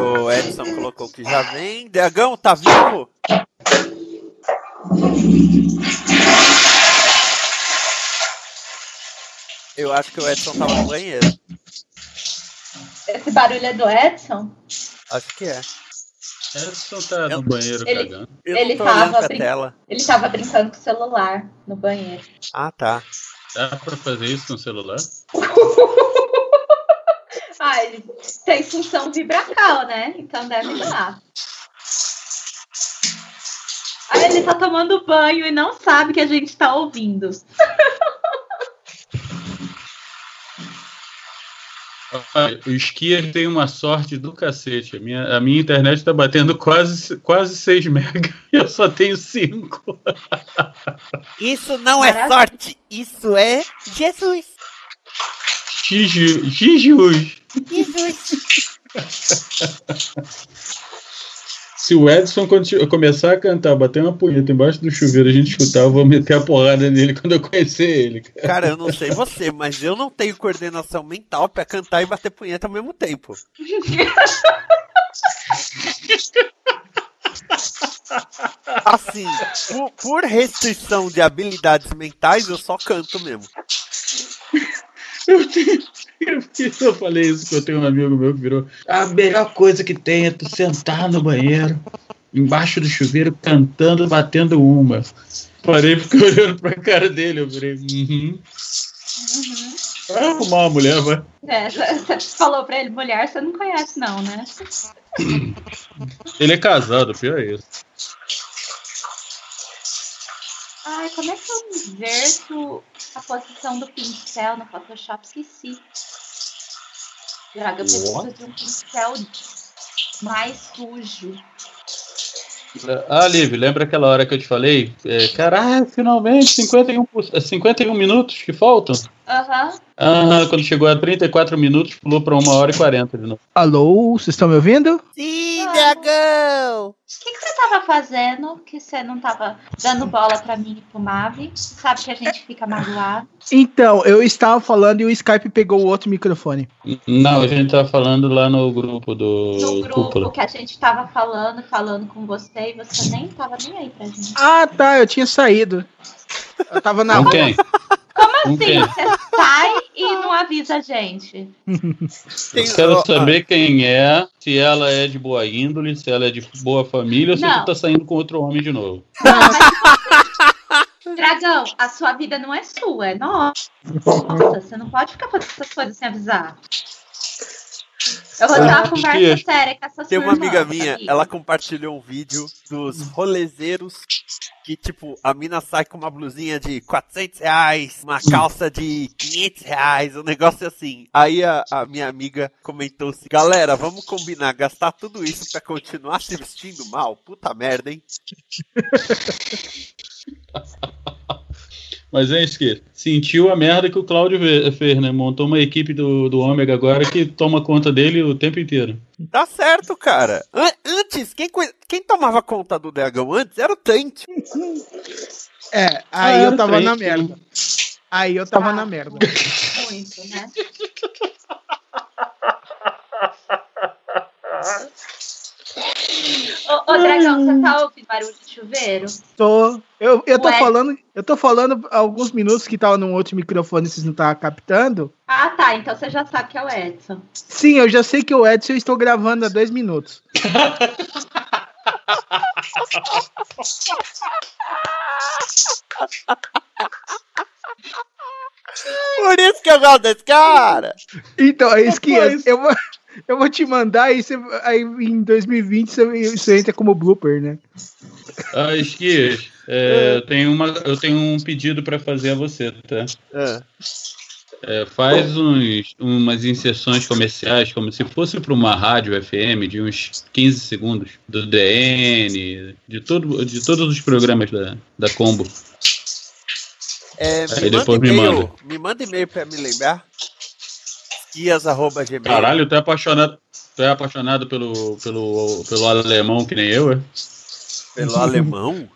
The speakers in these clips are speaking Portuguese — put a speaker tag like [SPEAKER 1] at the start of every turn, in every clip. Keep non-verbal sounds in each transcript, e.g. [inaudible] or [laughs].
[SPEAKER 1] O Edson colocou que já vem. Dragão, tá vivo? Eu acho que o Edson tava no banheiro.
[SPEAKER 2] Esse barulho é do Edson?
[SPEAKER 1] Acho que é.
[SPEAKER 3] Edson tá no banheiro
[SPEAKER 2] Ele-
[SPEAKER 3] cagando.
[SPEAKER 1] Eu
[SPEAKER 2] Ele tava brin-
[SPEAKER 1] tela.
[SPEAKER 2] Ele tava brincando com o celular no banheiro.
[SPEAKER 1] Ah, tá.
[SPEAKER 3] Dá pra fazer isso com o celular? [laughs]
[SPEAKER 2] Ele tem função vibracal, né? Então deve dar. Aí ele tá tomando banho e não sabe que a gente tá ouvindo.
[SPEAKER 3] O skier tem uma sorte do cacete. A minha, a minha internet tá batendo quase, quase 6 mega e [laughs] eu só tenho 5.
[SPEAKER 1] Isso não é sorte, isso é Jesus.
[SPEAKER 3] Jesus.
[SPEAKER 1] Jesus.
[SPEAKER 3] Se o Edson começar a cantar, bater uma punheta embaixo do chuveiro, a gente escutar, eu vou meter a porrada nele quando eu conhecer ele. cara.
[SPEAKER 1] Cara, eu não sei você, mas eu não tenho coordenação mental pra cantar e bater punheta ao mesmo tempo. Assim, por, por restrição de habilidades mentais, eu só canto mesmo.
[SPEAKER 3] Eu, tenho, eu, [laughs] eu falei isso que eu tenho um amigo meu que virou. A melhor coisa que tem é tu sentar no banheiro, embaixo do chuveiro, cantando, batendo uma. Parei e fiquei olhando pra cara dele. Eu virei. Uhum. Vai arrumar uma mulher, vai.
[SPEAKER 2] É, [laughs] você falou pra ele, mulher, você não conhece, não, né?
[SPEAKER 3] Ele é casado, pior é isso.
[SPEAKER 2] Ai, como é que eu inverto a posição do pincel no Photoshop? Esqueci. Droga, eu preciso de um pincel mais sujo.
[SPEAKER 3] Ah, Liv, lembra aquela hora que eu te falei? É, Caralho, finalmente, 51, por- é 51 minutos que faltam?
[SPEAKER 2] Aham.
[SPEAKER 3] Ah, quando chegou a 34 minutos, pulou pra 1 hora e 40 de novo.
[SPEAKER 4] Alô, vocês estão me ouvindo?
[SPEAKER 1] Sim, dragão!
[SPEAKER 2] O que, que você tava fazendo que você não tava dando bola pra mim e pro Mavi? Sabe que a gente fica magoado.
[SPEAKER 4] Então, eu estava falando e o Skype pegou o outro microfone.
[SPEAKER 3] Não, a gente tá falando lá no grupo do
[SPEAKER 2] No grupo
[SPEAKER 3] Cúpula.
[SPEAKER 2] que a gente tava falando, falando com você e você nem tava nem aí pra gente.
[SPEAKER 4] Ah, tá, eu tinha saído. Eu tava na
[SPEAKER 3] quem? [laughs]
[SPEAKER 2] Como
[SPEAKER 3] Com
[SPEAKER 2] assim? Você sai e não avisa a gente?
[SPEAKER 3] Eu quero saber quem é, se ela é de boa índole, se ela é de boa família ou se
[SPEAKER 2] Não.
[SPEAKER 3] tu tá saindo com outro homem de novo.
[SPEAKER 2] Não, mas... Dragão, a sua vida não é sua, é nossa. Nossa, você não pode ficar fazendo essas coisas sem avisar. Eu vou ter uma conversa séria com essa
[SPEAKER 1] Tem uma amiga minha, ela compartilhou um vídeo dos rolezeiros que, tipo, a mina sai com uma blusinha de 400 reais, uma calça de 500 reais, um negócio assim. Aí a, a minha amiga comentou assim, galera, vamos combinar, gastar tudo isso pra continuar se vestindo mal? Puta merda, hein? [laughs]
[SPEAKER 3] Mas é isso que sentiu a merda que o Cláudio fez, né? Montou uma equipe do, do Ômega agora que toma conta dele o tempo inteiro.
[SPEAKER 1] Tá certo, cara. An- antes, quem, quem tomava conta do dragão antes era o Trent.
[SPEAKER 4] É, aí
[SPEAKER 3] Ah,
[SPEAKER 4] eu
[SPEAKER 3] era
[SPEAKER 4] tava na merda. Aí eu tava na merda.
[SPEAKER 2] Muito, né? [laughs] Ô, Ô, Dragão, você tá ouvindo barulho de chuveiro?
[SPEAKER 4] Tô. Eu, eu tô
[SPEAKER 2] Ué.
[SPEAKER 4] falando. Eu tô falando há alguns minutos que tava num outro microfone e vocês não estavam captando.
[SPEAKER 2] Ah, tá. Então você já sabe que é o Edson.
[SPEAKER 4] Sim, eu já sei que o Edson eu estou gravando há dois minutos. [laughs]
[SPEAKER 1] Por isso que eu gosto desse cara.
[SPEAKER 4] Então, é isso que é. Eu vou, eu vou te mandar e você, aí em 2020 você, isso entra como blooper, né?
[SPEAKER 3] Ah, Esquias, é, eu, tenho uma, eu tenho um pedido pra fazer a você, tá?
[SPEAKER 1] Ah,
[SPEAKER 3] É, faz uns, umas inserções comerciais como se fosse para uma rádio FM de uns 15 segundos do DN, de, todo, de todos os programas da, da Combo.
[SPEAKER 1] É,
[SPEAKER 3] Aí
[SPEAKER 1] me,
[SPEAKER 3] depois
[SPEAKER 1] manda
[SPEAKER 3] me
[SPEAKER 1] e-mail,
[SPEAKER 3] manda.
[SPEAKER 1] me manda e-mail pra me lembrar. Esquias.gmail.
[SPEAKER 3] Caralho, tu é apaixonado, tu é apaixonado pelo, pelo, pelo alemão que nem eu, é?
[SPEAKER 1] Pelo alemão?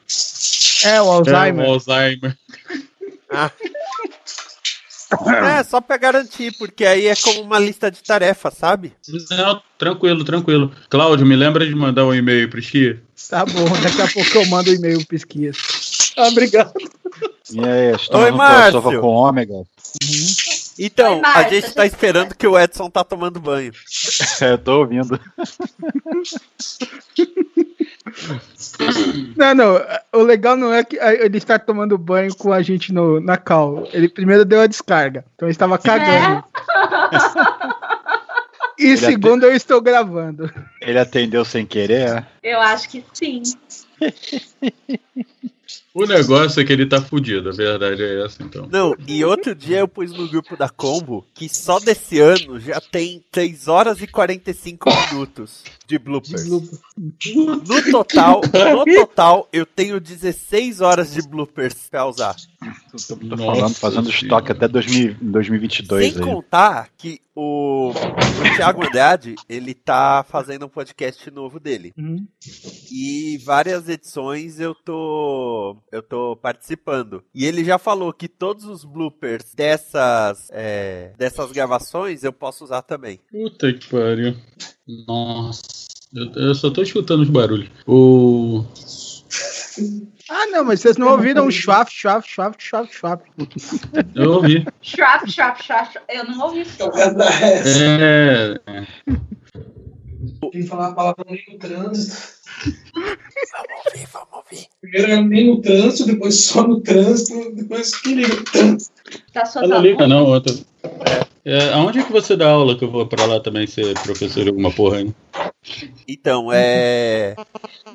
[SPEAKER 4] É, o
[SPEAKER 3] É,
[SPEAKER 4] Alzheimer.
[SPEAKER 3] o Alzheimer.
[SPEAKER 1] É, só pra garantir, porque aí é como uma lista de tarefas, sabe?
[SPEAKER 3] Não, tranquilo, tranquilo. Cláudio, me lembra de mandar um e-mail pro Esquia?
[SPEAKER 4] Tá bom, daqui a pouco eu mando o e-mail pesquisa.
[SPEAKER 3] Ah, obrigado.
[SPEAKER 5] E aí, estamos
[SPEAKER 1] Oi, Márcio.
[SPEAKER 5] com Ômega.
[SPEAKER 1] Então,
[SPEAKER 2] Oi, Márcia,
[SPEAKER 1] a gente tá esperando que o Edson tá tomando banho. [laughs]
[SPEAKER 5] É, eu tô ouvindo. [laughs]
[SPEAKER 4] Não, não. O legal não é que ah, ele está tomando banho com a gente no, na cal. Ele primeiro deu a descarga. Então ele estava cagando. E
[SPEAKER 5] Ele
[SPEAKER 4] segundo, eu estou gravando.
[SPEAKER 5] Ele atendeu sem querer, é?
[SPEAKER 2] Eu acho que sim. [laughs]
[SPEAKER 3] O negócio é que ele tá fudido, a verdade é essa, então.
[SPEAKER 1] Não, e outro dia eu pus no grupo da Combo que só desse ano já tem 3 horas e 45 minutos de bloopers. No total, no total, eu tenho 16 horas de bloopers pra usar.
[SPEAKER 5] Tô, tô falando, fazendo estoque até 2000 2022
[SPEAKER 1] Sem
[SPEAKER 5] aí.
[SPEAKER 1] contar que o, o Thiago Andrade, ele tá fazendo um podcast novo dele.
[SPEAKER 4] Uhum.
[SPEAKER 1] E várias edições eu tô eu tô participando. E ele já falou que todos os bloopers dessas é, dessas gravações eu posso usar também.
[SPEAKER 3] Puta que pariu. Nossa. Eu, eu só tô escutando os barulhos. O.
[SPEAKER 4] Ah, não, mas vocês não ouviram o schwaf, schwaf, schwaf, schwaf, schwaf.
[SPEAKER 3] Eu ouvi.
[SPEAKER 2] Shrap, shrap, shrap. Eu não ouvi.
[SPEAKER 6] É.
[SPEAKER 3] É.
[SPEAKER 6] Quem falar a palavra nem no trânsito.
[SPEAKER 1] Vamos ouvir, vamos ouvir.
[SPEAKER 6] Primeiro é nem no trânsito, depois só no trânsito, depois que liga no trânsito.
[SPEAKER 2] Tá suas
[SPEAKER 3] Ela liga,
[SPEAKER 2] alunas?
[SPEAKER 3] não, outra. É, aonde é que você dá aula que eu vou pra lá também ser professor de alguma porra aí?
[SPEAKER 1] Então, é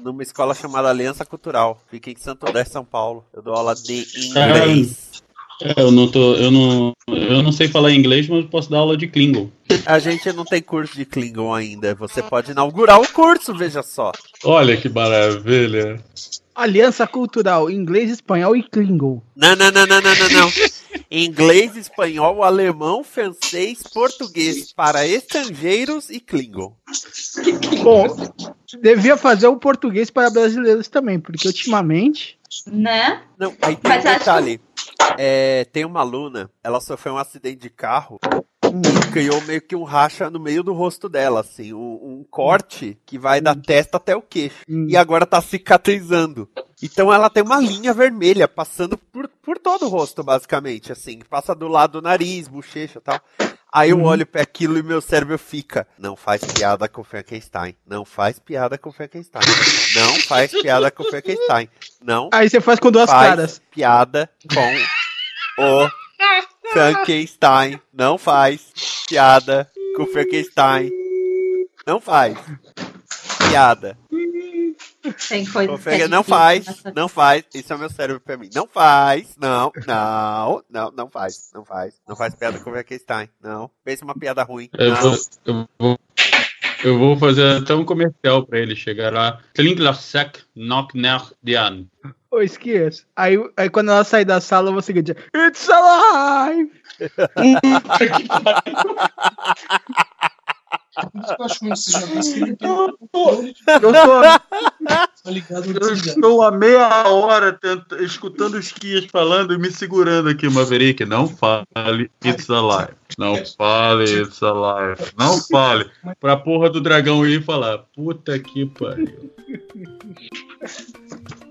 [SPEAKER 1] numa escola chamada Aliança Cultural, fica em Santo André, São Paulo. Eu dou aula de inglês.
[SPEAKER 3] É, eu não tô. Eu não. Eu não sei falar inglês, mas eu posso dar aula de Klingon.
[SPEAKER 1] A gente não tem curso de Klingon ainda. Você pode inaugurar o curso, veja só.
[SPEAKER 3] Olha que maravilha.
[SPEAKER 4] Aliança Cultural, inglês, espanhol e Klingon.
[SPEAKER 1] Não, não, não, não, não, não, não. Inglês, espanhol, alemão, francês, português para estrangeiros e Klingon.
[SPEAKER 4] Bom, devia fazer o português para brasileiros também, porque ultimamente.
[SPEAKER 2] Né?
[SPEAKER 1] Não, aí tem
[SPEAKER 2] Mas
[SPEAKER 1] um
[SPEAKER 2] acho-
[SPEAKER 1] detalhe. É, tem uma aluna, ela sofreu um acidente de carro e criou meio que um racha no meio do rosto dela, assim, um, um corte que vai da testa até o queixo.
[SPEAKER 4] Hum.
[SPEAKER 1] E agora tá cicatrizando. Então ela tem uma linha vermelha passando por, por todo o rosto, basicamente, assim, passa do lado do nariz, bochecha e tal. Aí eu olho para aquilo e meu cérebro fica. Não faz piada com Frankenstein. Não faz piada com Frankenstein. Não faz piada com Frankenstein. Não
[SPEAKER 4] Aí você faz com duas
[SPEAKER 1] faz
[SPEAKER 4] caras.
[SPEAKER 1] piada com o Frankenstein. Não faz piada com o Frankenstein. Não faz piada.
[SPEAKER 2] Tem coisa é
[SPEAKER 1] Não faz, não faz. Isso é meu cérebro pra mim. Não faz, não, não, não, não faz, não faz. Não faz piada com o Frankenstein. Não. Pensa uma piada ruim.
[SPEAKER 3] Eu vou, eu vou, eu vou fazer até um comercial pra ele chegar lá. Klinglersack knock nach dian.
[SPEAKER 4] Ô, esqueça. Aí, aí quando ela sair da sala, você grita: It's alive! [laughs]
[SPEAKER 6] Eu acho que você já conseguiu.
[SPEAKER 4] Eu tô. [laughs]
[SPEAKER 6] Tá ligado?
[SPEAKER 3] Eu estou há meia hora tenta- escutando os Kias falando e me segurando aqui, Maverick. Não fale It's Alive. Não fale It's Alive. Não fale. Pra porra do dragão ir falar. Puta que pariu.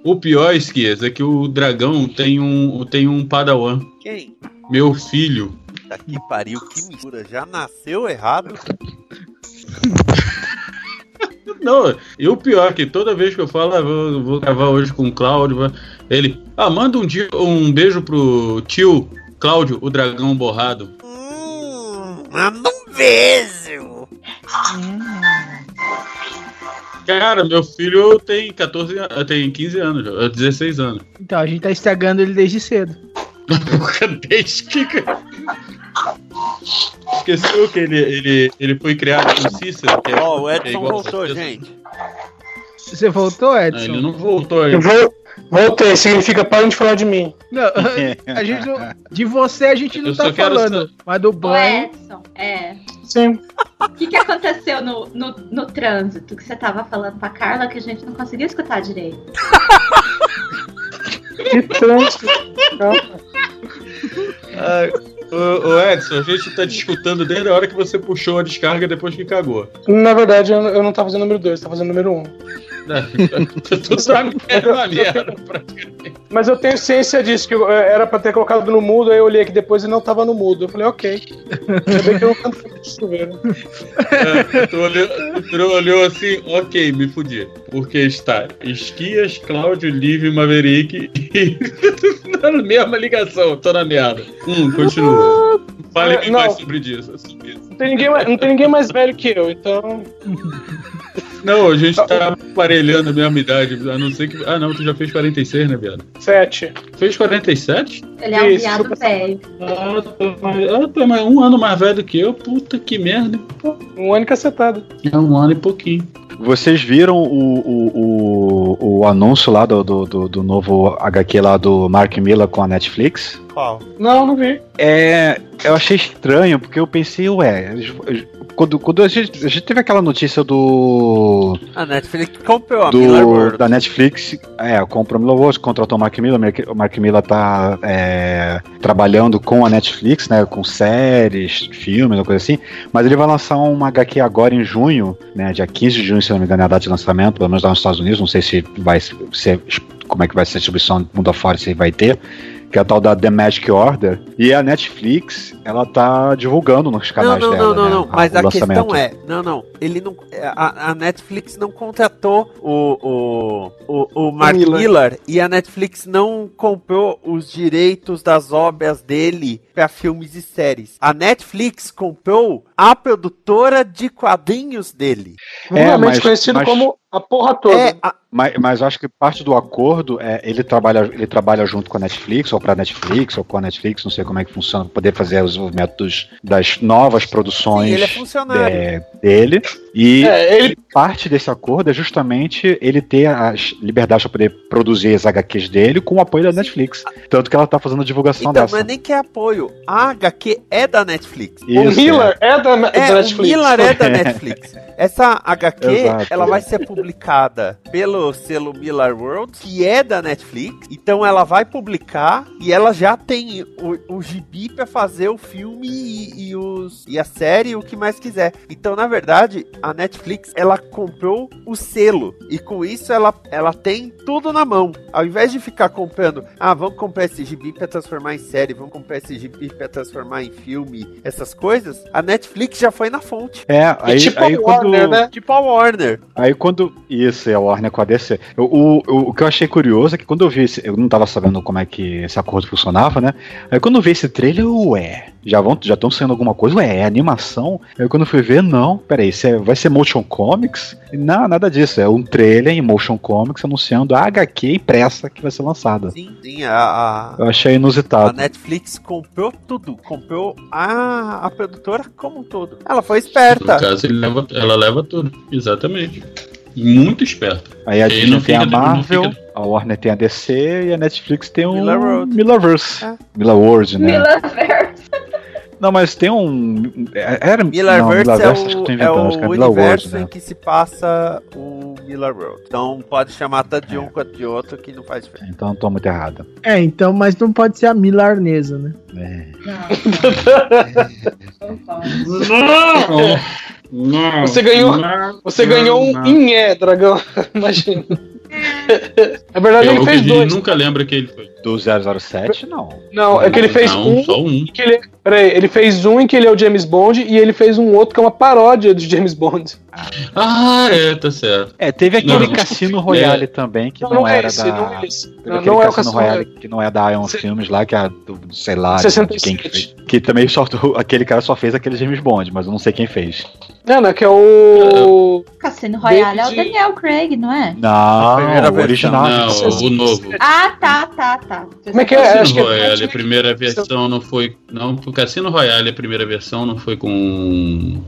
[SPEAKER 3] O pior, Esquias, é que o dragão tem um, tem um padawan.
[SPEAKER 1] Quem?
[SPEAKER 3] Meu filho.
[SPEAKER 1] Tá que pariu, que mistura. Já nasceu errado. [laughs]
[SPEAKER 3] Não, e o pior é que toda vez que eu falo, ah, vou, vou gravar hoje com o Cláudio, ele, ah, manda um, dia, um beijo pro tio Cláudio, o dragão borrado.
[SPEAKER 1] Hum, manda um beijo.
[SPEAKER 3] Cara, meu filho tem 14 an- tem 15 anos, já, 16 anos.
[SPEAKER 4] Então, a gente tá estragando ele desde cedo. [laughs]
[SPEAKER 3] Desde que. Esqueceu que ele, ele, ele foi criado com Cícero, é,
[SPEAKER 1] Ó, o
[SPEAKER 3] que é
[SPEAKER 1] Edson
[SPEAKER 3] igual a
[SPEAKER 1] voltou, gente.
[SPEAKER 4] Você voltou,
[SPEAKER 3] Ah,
[SPEAKER 4] Edson?
[SPEAKER 3] ele não voltou
[SPEAKER 6] Eu
[SPEAKER 3] ainda.
[SPEAKER 6] vou, voltei, significa parem de falar de mim.
[SPEAKER 4] Não, a gente não- de você a gente não
[SPEAKER 3] Eu
[SPEAKER 4] tá falando, mas do banho.
[SPEAKER 2] Edson, é.
[SPEAKER 6] Sim.
[SPEAKER 2] O que, que aconteceu no, no, no trânsito que você tava falando pra Carla que a gente não conseguiu escutar direito?
[SPEAKER 6] Que trânsito.
[SPEAKER 3] Ah, ô, ô, Edson, a gente tá discutindo desde a hora que você puxou a descarga depois que cagou.
[SPEAKER 6] Na verdade, eu, eu não tava fazendo número 2, tava fazendo número 1. Um.
[SPEAKER 3] Tu sabe que era uma merda. praticamente.
[SPEAKER 6] Mas eu tenho ciência disso, que eu, eh, era pra ter colocado no mudo, aí eu olhei aqui depois e não tava no mudo. Eu falei, ok. Ainda bem que eu não canto chuveiro.
[SPEAKER 3] É, tu, olhou, tu olhou assim, ok, me fudi. Porque está Esquias, Cláudio, Liv e Maverick e. [laughs] na mesma ligação, tô na merda. Hum, continua. Fale-me
[SPEAKER 6] Não.
[SPEAKER 3] mais sobre isso. sobre isso.
[SPEAKER 6] Não tem, ninguém, não tem ninguém mais velho que eu, então.
[SPEAKER 3] Não, a gente tá aparelhando a mesma idade, a não ser que. Ah, não, tu já fez 46, né, viado?
[SPEAKER 6] Sete.
[SPEAKER 3] Fez 47?
[SPEAKER 2] Ele é um
[SPEAKER 6] Isso,
[SPEAKER 2] viado
[SPEAKER 6] super-
[SPEAKER 2] velho.
[SPEAKER 3] Ah, tá mais, ah, tá mais um ano mais velho do que eu. Puta que merda.
[SPEAKER 6] Um ano e cacetada.
[SPEAKER 3] É um ano e pouquinho.
[SPEAKER 5] Vocês viram o, o, o, o anúncio lá do, do, do, do novo HQ lá do Mark Miller com a Netflix?
[SPEAKER 1] Qual?
[SPEAKER 6] Não, não vi.
[SPEAKER 5] É, eu achei estranho, porque eu pensei, ué, quando, quando a, gente, a gente teve aquela notícia do.
[SPEAKER 1] A Netflix comprou a Miller
[SPEAKER 5] do
[SPEAKER 1] World.
[SPEAKER 5] da Netflix, é, comprou a Miller World, contratou o Mark Miller. O Mark Miller tá é, trabalhando com a Netflix, né, com séries, filmes, uma coisa assim. Mas ele vai lançar uma HQ agora em junho, né, dia 15 de junho, se não me engano, é a data de lançamento, pelo menos lá nos Estados Unidos. Não sei se vai ser, como é que vai ser a distribuição mundo afora, se vai ter. Que é a tal da The Magic Order. E a Netflix, ela tá divulgando nos
[SPEAKER 1] Não,
[SPEAKER 5] canais
[SPEAKER 1] não,
[SPEAKER 5] dela.
[SPEAKER 1] não, não,
[SPEAKER 5] né,
[SPEAKER 1] não. Mas a
[SPEAKER 5] lançamento.
[SPEAKER 1] questão é, não, não. Ele não, a, a Netflix não contratou o o, o, o Mark
[SPEAKER 6] Miller.
[SPEAKER 1] Miller. e a Netflix não comprou os direitos das obras dele para filmes e séries. A Netflix comprou a produtora de quadrinhos dele.
[SPEAKER 6] Realmente
[SPEAKER 5] mas-
[SPEAKER 6] conhecido
[SPEAKER 5] mas-
[SPEAKER 6] como a porra toda.
[SPEAKER 1] É, a-
[SPEAKER 5] Mas, mas acho que parte do acordo é ele trabalha, ele trabalha junto com a Netflix, ou para Netflix, ou com a Netflix, não sei como é que funciona, pra poder fazer o desenvolvimento dos- das novas produções
[SPEAKER 1] sim, ele é funcionário.
[SPEAKER 5] é, dele. E
[SPEAKER 6] É, ele,
[SPEAKER 5] parte desse acordo é justamente ele ter as liberdades para poder produzir as HQs dele com o apoio da Netflix. Tanto que ela tá fazendo a divulgação
[SPEAKER 1] Então,
[SPEAKER 5] dessa.
[SPEAKER 1] não é nem que é apoio. A HQ é da Netflix.
[SPEAKER 6] o
[SPEAKER 5] Isso,
[SPEAKER 6] Miller é, da, da
[SPEAKER 1] É,
[SPEAKER 6] Netflix.
[SPEAKER 1] o Miller é da Netflix. Essa HQ,
[SPEAKER 5] Exato.
[SPEAKER 1] ela vai ser publicada pelo selo Miller World, que é da Netflix. Então ela vai publicar e ela já tem o, o gibi pra fazer o filme e, e os, e a série e o que mais quiser. Então, na verdade, a Netflix, ela comprou o selo. E com isso, ela, ela tem tudo na mão. Ao invés de ficar comprando, ah, vamos comprar esse gibi pra transformar em série, vamos comprar esse gibi pra transformar em filme, essas coisas, a Netflix já foi na fonte.
[SPEAKER 5] É, aí,
[SPEAKER 6] tipo
[SPEAKER 5] aí
[SPEAKER 6] a
[SPEAKER 5] quando,
[SPEAKER 6] Warner, né?
[SPEAKER 1] Tipo a Warner.
[SPEAKER 5] Aí quando. Isso, é a Warner com a DC. Eu- o, o, o que eu achei curioso é que quando eu vi esse. Eu não tava sabendo como é que esse acordo funcionava, né? Aí quando eu vi esse trailer, eu, ué. Já vão, já estão saindo alguma coisa? Ué, é animação? Aí quando eu fui ver, não, peraí, é- vai ser motion comics? E Não, nada disso. É um trailer em motion comics anunciando a HQ impressa que vai ser lançada.
[SPEAKER 1] Sim, sim, a, a,
[SPEAKER 5] Eu achei
[SPEAKER 1] a
[SPEAKER 5] inusitado.
[SPEAKER 1] Netflix comprou tudo. Comprou a, a produtora como um todo. Ela foi
[SPEAKER 3] No
[SPEAKER 1] esperta.
[SPEAKER 3] caso, ele leva, ela leva tudo. Exatamente. Muito esperto.
[SPEAKER 5] Aí a Disney tem a Marvel,
[SPEAKER 3] fica-
[SPEAKER 5] a Warner tem a DC e a Netflix tem o
[SPEAKER 1] Miller World.
[SPEAKER 5] Millerverse.
[SPEAKER 1] É.
[SPEAKER 5] Miller World, né?
[SPEAKER 2] Milaverse.
[SPEAKER 5] Não, mas tem um. é- Era
[SPEAKER 1] Millerverse
[SPEAKER 5] não,
[SPEAKER 1] é
[SPEAKER 5] Millerverse acho que eu
[SPEAKER 1] o, é
[SPEAKER 5] inventando, acho que é
[SPEAKER 1] o universo
[SPEAKER 5] World,
[SPEAKER 1] em
[SPEAKER 5] né?
[SPEAKER 1] que se passa o Miller World. Então pode chamar tanto de um quanto de outro que não faz diferença.
[SPEAKER 5] Então eu tô muito errado.
[SPEAKER 4] É, então, mas não pode ser a milarnesa, né?
[SPEAKER 5] É.
[SPEAKER 3] Não! Não!
[SPEAKER 6] Você ganhou-
[SPEAKER 3] não,
[SPEAKER 6] Você
[SPEAKER 3] não,
[SPEAKER 6] ganhou um
[SPEAKER 3] não.
[SPEAKER 6] Inhé, dragão. [laughs] Imagina. Na verdade,
[SPEAKER 3] É
[SPEAKER 6] ele
[SPEAKER 3] o
[SPEAKER 6] fez dois.
[SPEAKER 3] nunca lembra que ele foi.
[SPEAKER 5] Do 007, não.
[SPEAKER 6] Não, é que ele fez
[SPEAKER 3] Não,
[SPEAKER 6] um.
[SPEAKER 3] só um.
[SPEAKER 6] Que ele, peraí, ele fez um em que ele é o James Bond e ele fez um outro que é uma paródia de James Bond.
[SPEAKER 3] Ah, é, tá certo.
[SPEAKER 5] É, teve aquele
[SPEAKER 3] Não.
[SPEAKER 5] Cassino Royale também, que não,
[SPEAKER 6] é
[SPEAKER 5] era
[SPEAKER 6] esse,
[SPEAKER 5] da.
[SPEAKER 6] não é esse. Não,
[SPEAKER 5] aquele
[SPEAKER 6] não é o
[SPEAKER 5] Cassino Royale
[SPEAKER 6] Royale.
[SPEAKER 5] que não é da Ion
[SPEAKER 6] Se-
[SPEAKER 5] Filmes lá, que é do, do- sei lá, de
[SPEAKER 6] 67.
[SPEAKER 5] quem que fez. Que também só, aquele cara só fez aquele James Bond, mas eu não sei quem fez.
[SPEAKER 6] Não, não, que é o.
[SPEAKER 2] Cassino Royale é o
[SPEAKER 6] David-
[SPEAKER 2] Daniel Craig, não é?
[SPEAKER 5] Não,
[SPEAKER 1] primeira
[SPEAKER 5] o
[SPEAKER 1] versão.
[SPEAKER 5] original.
[SPEAKER 3] Não, o novo.
[SPEAKER 2] Ah, tá, tá, tá.
[SPEAKER 6] Como é que é?
[SPEAKER 3] Cassino
[SPEAKER 6] é
[SPEAKER 3] Royale, a primeira versão não foi. Não, o Cassino Royale, a primeira versão não foi com.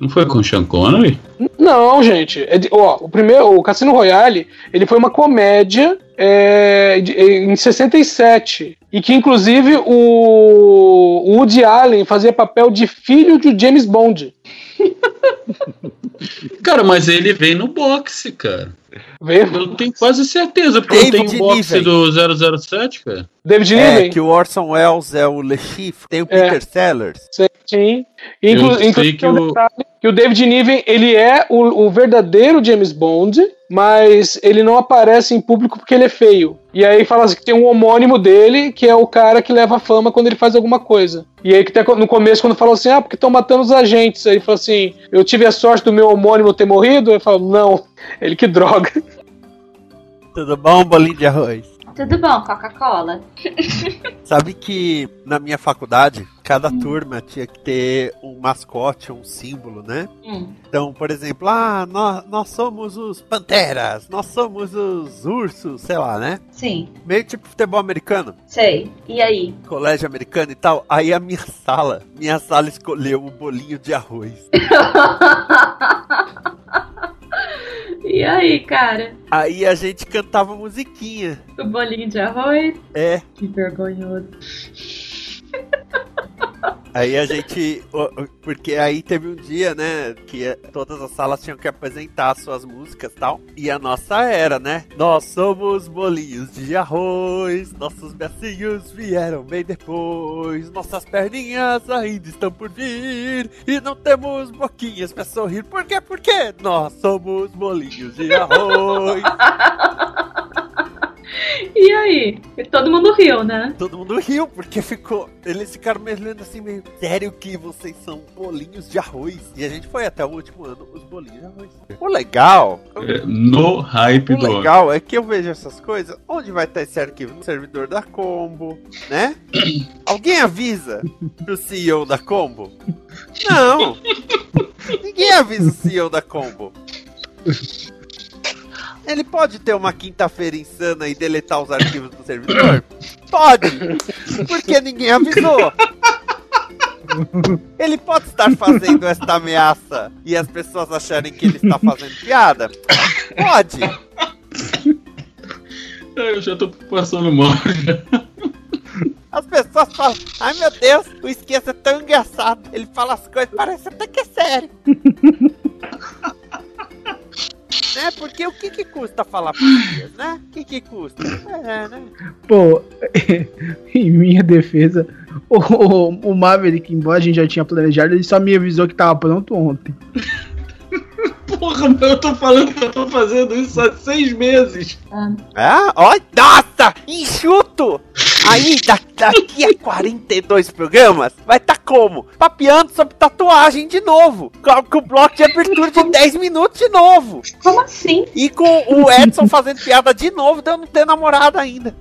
[SPEAKER 3] Não foi com Sean Connery?
[SPEAKER 6] Não, gente. É de- ó, o primeiro, o Cassino Royale, ele foi uma comédia é, de- em 67. E que, inclusive, o o Woody Allen fazia papel de filho de James Bond. [laughs]
[SPEAKER 3] Cara, mas ele vem no boxe, cara.
[SPEAKER 6] Veio
[SPEAKER 3] Eu tenho quase certeza, porque eu
[SPEAKER 1] David
[SPEAKER 3] tenho o boxe
[SPEAKER 1] Niven.
[SPEAKER 3] do 007, cara.
[SPEAKER 6] David
[SPEAKER 1] É,
[SPEAKER 6] Niven.
[SPEAKER 1] que o Orson Welles é o Le Chiffre, tem o
[SPEAKER 6] É.
[SPEAKER 1] Peter Sellers.
[SPEAKER 6] Sim. Inclu
[SPEAKER 3] Eu sei
[SPEAKER 6] inclusive,
[SPEAKER 3] que o-
[SPEAKER 6] que o David Niven, ele é o, o verdadeiro James Bond, mas ele não aparece em público porque ele é feio. E aí fala assim que tem um homônimo dele, que é o cara que leva a fama quando ele faz alguma coisa. E aí que tá no começo, quando falou assim, ah, porque estão matando os agentes. Aí ele falou assim, eu tive a sorte do meu homônimo ter morrido? Ele falou, não, [laughs] ele que droga.
[SPEAKER 1] Tudo bom, bolinho de arroz?
[SPEAKER 2] Tudo bom, Coca-Cola? [laughs]
[SPEAKER 1] Sabe que na minha faculdade, cada turma tinha que ter um mascote, um símbolo, né?
[SPEAKER 2] Hum.
[SPEAKER 1] Então, por exemplo, ah, nós, nós somos os panteras, nós somos os ursos, sei lá, né?
[SPEAKER 2] Sim,
[SPEAKER 1] Meio tipo futebol americano,
[SPEAKER 2] sei. E aí?
[SPEAKER 1] colégio americano e tal. Aí a minha sala, minha sala escolheu o bolinho de arroz. [laughs]
[SPEAKER 2] e aí, cara?
[SPEAKER 1] Aí a gente cantava musiquinha.
[SPEAKER 2] O bolinho de arroz?
[SPEAKER 1] É,
[SPEAKER 2] Que vergonhoso.
[SPEAKER 1] Aí a gente. Porque aí teve um dia, né? Que todas as salas tinham que apresentar suas músicas e tal. E a nossa era, né? Nós somos bolinhos de arroz. Nossos becinhos vieram bem depois. Nossas perninhas ainda estão por vir. E não temos boquinhas pra sorrir. Por quê? Porque nós somos bolinhos de arroz. [laughs]
[SPEAKER 2] E aí? E todo mundo riu, né?
[SPEAKER 1] Todo mundo riu, porque ficou. Eles ficaram me olhando assim meio. Sério que vocês são bolinhos de arroz? E a gente foi até o último ano os bolinhos de arroz. O legal.
[SPEAKER 3] É, no hype
[SPEAKER 1] O
[SPEAKER 3] do.
[SPEAKER 1] legal é que eu vejo essas coisas. Onde vai estar esse arquivo? No servidor da Combo, né? Alguém avisa pro CEO da Combo? Não! Ninguém avisa o CEO da Combo. Ele pode ter uma quinta-feira insana e deletar os arquivos do servidor? [coughs] Pode! Porque ninguém avisou. Ele pode estar fazendo esta ameaça e as pessoas acharem que ele está fazendo piada? Pode!
[SPEAKER 3] Eu já tô passando mal.
[SPEAKER 1] As pessoas falam, ai meu Deus, o esqueça é tão engraçado. Ele fala as coisas, parece até que é sério. Porque o que que custa falar português, né? O que que custa? É, né?
[SPEAKER 4] Pô, [laughs] em minha defesa, o, o, o Maverick, embora a gente já tinha planejado, ele só me avisou que tava pronto ontem. [laughs]
[SPEAKER 3] Porra, mas eu tô falando que eu tô fazendo isso há seis meses.
[SPEAKER 1] Ah, ó, nossa, enxuto! Aí, da- daqui a 42 programas, vai estar tá como? Papeando sobre tatuagem de novo. Com, com o bloco de abertura de 10 minutos de novo.
[SPEAKER 2] Como assim?
[SPEAKER 1] E com o Edson fazendo piada de novo de eu não ter namorada ainda.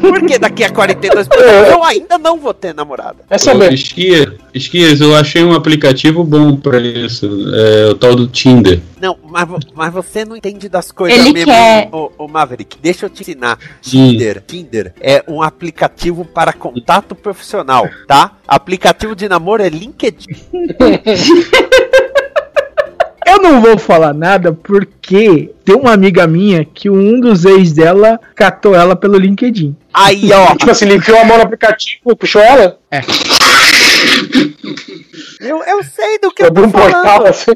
[SPEAKER 1] Porque daqui a 42 programas eu ainda não vou ter namorada.
[SPEAKER 6] É saber.
[SPEAKER 3] Esquias, Esquias, eu achei um aplicativo bom pra isso. É o tal do Tinder.
[SPEAKER 1] Não, mas, mas você não entende das coisas
[SPEAKER 2] Ele
[SPEAKER 1] mesmo,
[SPEAKER 2] quer-
[SPEAKER 1] ô, ô Maverick. Deixa eu te ensinar. Tinder, Tinder é um aplicativo para contato profissional, tá? Aplicativo de namoro é LinkedIn. [laughs]
[SPEAKER 4] Eu não vou falar nada porque tem uma amiga minha que um dos ex dela catou ela pelo LinkedIn.
[SPEAKER 1] Aí, ó. [laughs]
[SPEAKER 6] Tipo assim, ele enfiou a mão no aplicativo puxou ela?
[SPEAKER 1] Eu, eu sei do que eu
[SPEAKER 6] Abriu
[SPEAKER 1] tô
[SPEAKER 6] um portal
[SPEAKER 1] falando.
[SPEAKER 6] assim.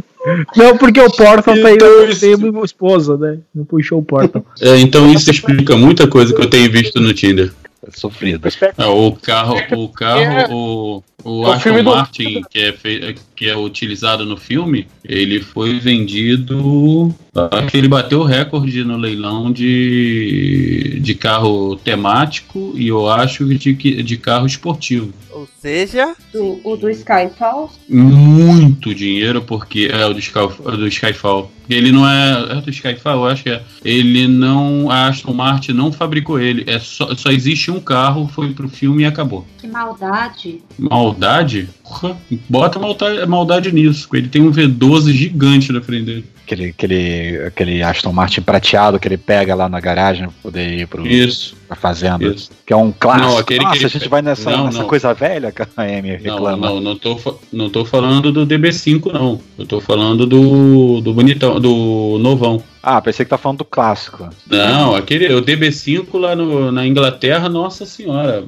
[SPEAKER 6] [laughs]
[SPEAKER 4] Não, porque o Portal
[SPEAKER 3] Então,
[SPEAKER 4] aí
[SPEAKER 3] isso-
[SPEAKER 4] tem esposa, né? Não puxou o Portal.
[SPEAKER 3] É, então isso explica muita coisa que eu tenho visto no Tinder.
[SPEAKER 5] Sofrido.
[SPEAKER 3] É, o carro, o carro, o, o
[SPEAKER 6] É o
[SPEAKER 3] Aston
[SPEAKER 6] filme do-
[SPEAKER 3] Martin que é, fe- que é utilizado no filme, ele foi vendido. Acho que ele bateu o recorde no leilão de, de carro temático e eu acho de, que- de carro esportivo.
[SPEAKER 1] Ou seja,
[SPEAKER 2] Do, o do Skyfall.
[SPEAKER 3] Muito dinheiro, porque é o do, Sky, do Skyfall. Ele não é. É do Skyfall, eu acho que é. Ele não. A Aston Martin não fabricou ele. É só, só existe um carro, foi pro filme e acabou.
[SPEAKER 2] Que maldade.
[SPEAKER 3] Maldade? Porra, Bota maldade, maldade nisso. Ele tem um V12 gigante na frente dele.
[SPEAKER 5] Aquele, aquele, aquele Aston Martin prateado que ele pega lá na garagem pra poder ir pro,
[SPEAKER 3] Isso.
[SPEAKER 5] Pra fazenda.
[SPEAKER 3] Isso.
[SPEAKER 5] Que é um clássico.
[SPEAKER 3] Não, aquele que
[SPEAKER 5] Nossa,
[SPEAKER 3] ele
[SPEAKER 5] a gente vai nessa,
[SPEAKER 3] Não,
[SPEAKER 5] nessa
[SPEAKER 3] não.
[SPEAKER 5] coisa velha que a Amy
[SPEAKER 3] Não,
[SPEAKER 5] reclama.
[SPEAKER 3] não, não tô, fa- não tô falando do DB5, não. Eu tô falando do, do bonitão, do novão.
[SPEAKER 5] Ah, pensei que tá falando do clássico.
[SPEAKER 3] Não, aquele, o DB5 lá no, na Inglaterra, nossa senhora.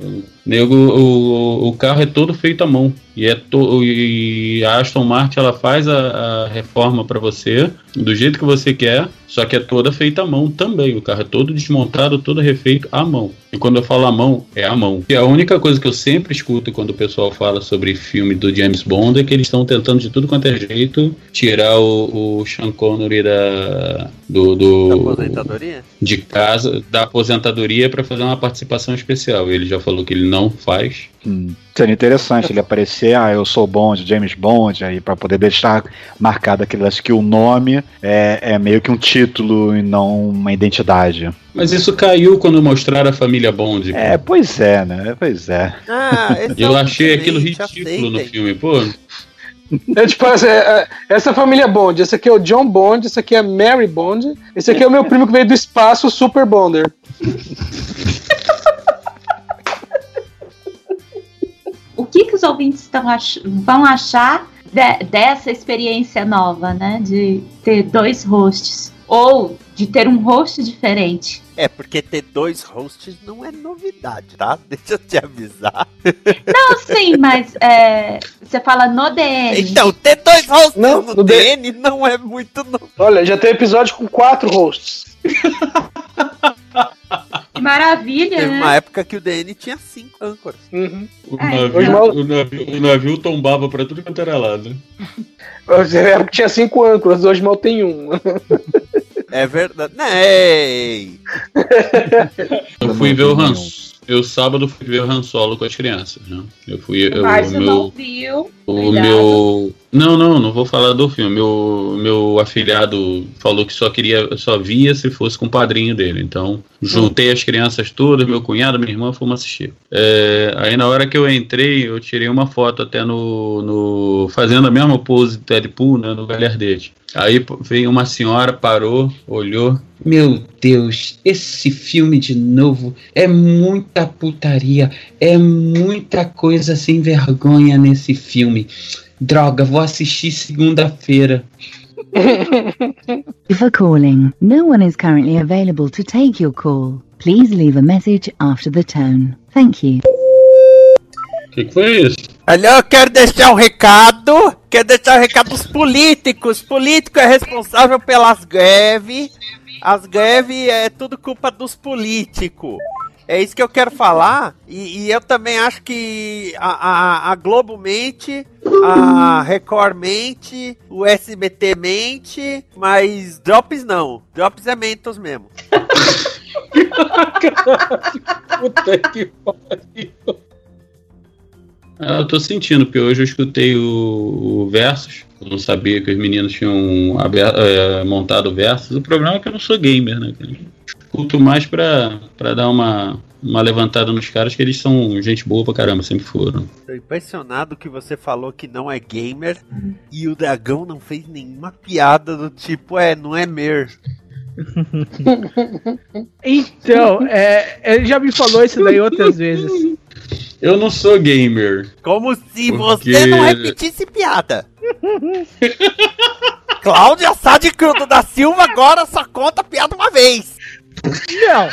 [SPEAKER 3] Nego, o, o carro é todo feito à mão. E, é to, e a Aston Martin ela faz a, a reforma para você do jeito que você quer, só que é toda feita à mão também. O carro é todo desmontado, todo refeito à mão. E quando eu falo à mão, é à mão. E a única coisa que eu sempre escuto quando o pessoal fala sobre filme do James Bond é que eles estão tentando de tudo quanto é jeito tirar o, o Sean Connery da, do, do,
[SPEAKER 1] da aposentadoria?
[SPEAKER 3] de casa da aposentadoria para fazer uma participação especial. Ele já falou que ele não faz.
[SPEAKER 5] Hum, seria interessante ele aparecer, ah, eu sou Bond, James Bond, aí pra poder deixar marcado aquele acho que o nome é, é meio que um título e não uma identidade.
[SPEAKER 3] Mas isso caiu quando mostraram a família Bond.
[SPEAKER 5] É, pois é, né? Pois é.
[SPEAKER 1] Ah, é
[SPEAKER 3] Eu
[SPEAKER 1] um
[SPEAKER 3] achei aquilo ridículo no filme, pô.
[SPEAKER 6] É tipo, essa, é- essa é família Bond. Esse aqui é o John Bond, esse aqui é a Mary Bond, esse aqui é o meu primo que veio do espaço, Super Bonder.
[SPEAKER 2] O que, que os ouvintes ach- vão achar de- dessa experiência nova, né? De ter dois hosts. Ou de ter um host diferente.
[SPEAKER 1] É, porque ter dois hosts não é novidade, tá? [laughs] Deixa eu te avisar.
[SPEAKER 2] Não, sim, mas é, você fala no DM.
[SPEAKER 1] Então, ter dois hosts
[SPEAKER 6] Não,
[SPEAKER 1] no
[SPEAKER 6] no D-
[SPEAKER 1] DN não é muito novo.
[SPEAKER 6] Olha, já tem episódio com quatro hosts.
[SPEAKER 2] Que maravilha,
[SPEAKER 1] Teve
[SPEAKER 2] né?
[SPEAKER 1] uma época que o DN tinha cinco âncoras.
[SPEAKER 6] Uhum.
[SPEAKER 3] O,
[SPEAKER 2] É,
[SPEAKER 3] navio,
[SPEAKER 6] mal-
[SPEAKER 3] o, navio, o navio tombava pra tudo quanto era lado.
[SPEAKER 6] Você lembra que tinha cinco âncoras, hoje mal tem um. [laughs]
[SPEAKER 1] É verdade. Ei!
[SPEAKER 3] Eu fui ver o Han Eu sábado fui ver o Han Solo com as crianças, né? Eu fui.
[SPEAKER 2] O
[SPEAKER 3] Eu,
[SPEAKER 2] Márcio
[SPEAKER 3] meu,
[SPEAKER 2] não viu.
[SPEAKER 3] O
[SPEAKER 2] Cuidado.
[SPEAKER 3] meu. Não, não, não vou falar do filme. Meu, meu afilhado falou que só queria, só via se fosse com o padrinho dele. Então, juntei as crianças todas, meu cunhado, minha irmã, fomos assistir. É, aí na hora que eu entrei, eu tirei uma foto até no. no fazendo a mesma pose do Deadpool, né? No Galhardete. Aí veio uma senhora, parou, olhou. Meu Deus, esse filme de novo é muita putaria, é muita coisa sem vergonha nesse filme. Droga, vou assistir segunda-feira.
[SPEAKER 7] For calling, no one is currently available to take your call. Please leave a message after the tone. Thank you.
[SPEAKER 3] O que, que foi isso?
[SPEAKER 1] Olha, eu quero deixar um recado. Quero deixar um recado dos políticos. Político é responsável pelas greves. As greves é tudo culpa dos políticos. É isso que eu quero falar. E, e eu também acho que a, a, a Globo mente, a Record mente, o SBT mente, mas Drops não. Drops é Mentos mesmo. [laughs]
[SPEAKER 6] Puta que pariu.
[SPEAKER 3] Eu tô sentindo, porque hoje eu escutei o, o Versus. Eu não sabia que os meninos tinham aber- eh, montado o Versus. O problema é que eu não sou gamer, né? Escuto mais pra, pra dar uma, uma levantada nos caras, que eles são gente boa pra caramba, sempre foram.
[SPEAKER 1] Tô impressionado que você falou que não é gamer e o dragão não fez nenhuma piada do tipo, é, não é mer. [laughs]
[SPEAKER 4] Então, é, ele já me falou isso daí outras vezes.
[SPEAKER 3] Eu não sou gamer.
[SPEAKER 1] Como se
[SPEAKER 3] Porque-
[SPEAKER 1] você não repetisse piada. [laughs] Cláudia Sá de da Silva agora só conta piada uma vez.
[SPEAKER 4] Não.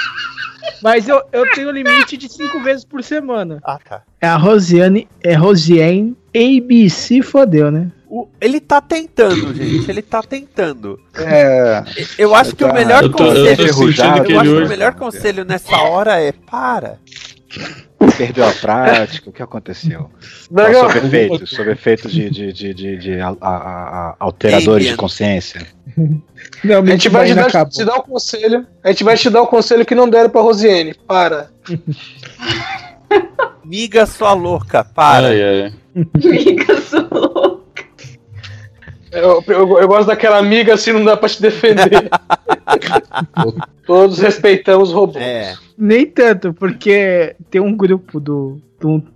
[SPEAKER 4] Mas eu, eu tenho limite de cinco vezes por semana.
[SPEAKER 1] Ah, tá.
[SPEAKER 4] É a Rosiane, é Rosiane ABC fodeu, né?
[SPEAKER 1] O- ele tá tentando, gente. Ele tá tentando.
[SPEAKER 5] É.
[SPEAKER 1] Eu acho que o melhor
[SPEAKER 3] eu tô-
[SPEAKER 1] conselho.
[SPEAKER 3] eu
[SPEAKER 1] acho que o melhor conselho nessa hora é para.
[SPEAKER 5] Perdeu a prática, o que aconteceu? Sob efeitos, sob efeitos de, de, de, de, de a- a- a- alteradores de consciência. [laughs]
[SPEAKER 4] Não,
[SPEAKER 6] a gente vai te dar, te dar o conselho. A gente vai te dar o conselho que não deram pra Rosiane. Para. [laughs]
[SPEAKER 1] Miga sua louca, para.
[SPEAKER 3] Ai, ai.
[SPEAKER 2] Amiga, sou
[SPEAKER 6] Eu, eu- eu gosto daquela amiga assim, não dá pra te defender. [laughs] Todos respeitamos o robô.
[SPEAKER 1] É.
[SPEAKER 4] Nem tanto, porque tem um grupo do,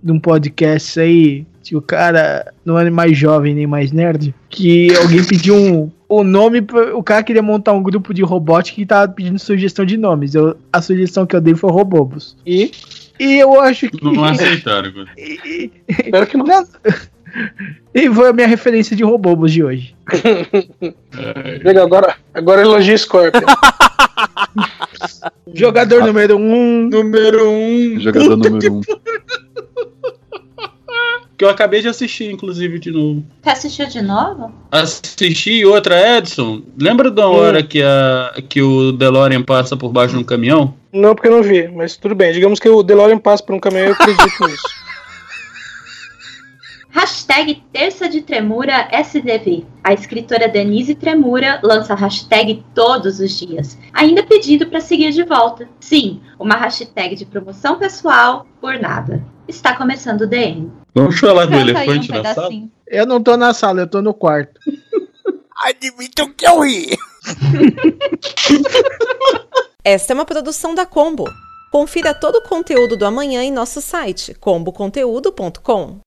[SPEAKER 4] de um podcast aí, que o cara não é mais jovem nem mais nerd, que alguém pediu um, o nome, pra- o cara queria montar um grupo de robótica e tava pedindo sugestão de nomes. Eu, a sugestão que eu dei foi Robobos. E, e eu acho que.
[SPEAKER 3] Não aceitaram. [laughs]
[SPEAKER 4] e,
[SPEAKER 6] Espero que não.
[SPEAKER 4] não- e foi a minha referência de Robobos de hoje.
[SPEAKER 6] Legal, agora, agora elogia Scorpion. [laughs]
[SPEAKER 4] Jogador número um.
[SPEAKER 3] Número um.
[SPEAKER 5] Jogador número um. [laughs]
[SPEAKER 3] Que eu acabei de assistir, inclusive, de novo.
[SPEAKER 2] Você assistiu de novo?
[SPEAKER 3] Assisti outra, Edson. Lembra da hora que, a, que o DeLorean passa por baixo de um caminhão?
[SPEAKER 6] Não, porque eu não vi, mas tudo bem. Digamos que o DeLorean passa por um caminhão e eu acredito [laughs] nisso.
[SPEAKER 2] Hashtag Terça de Tremura SDV. A escritora Denise Tremura lança a hashtag todos os dias, ainda pedindo para seguir de volta. Sim, uma hashtag de promoção pessoal por nada. Está começando o DM.
[SPEAKER 3] Vamos falar do
[SPEAKER 2] aí um
[SPEAKER 3] elefante na sala?
[SPEAKER 4] Eu não tô na sala, eu tô no quarto. [laughs]
[SPEAKER 1] Admitam que eu ri. [laughs]
[SPEAKER 8] Esta é uma produção da Combo. Confira todo o conteúdo do amanhã em nosso site comboconteúdo.com.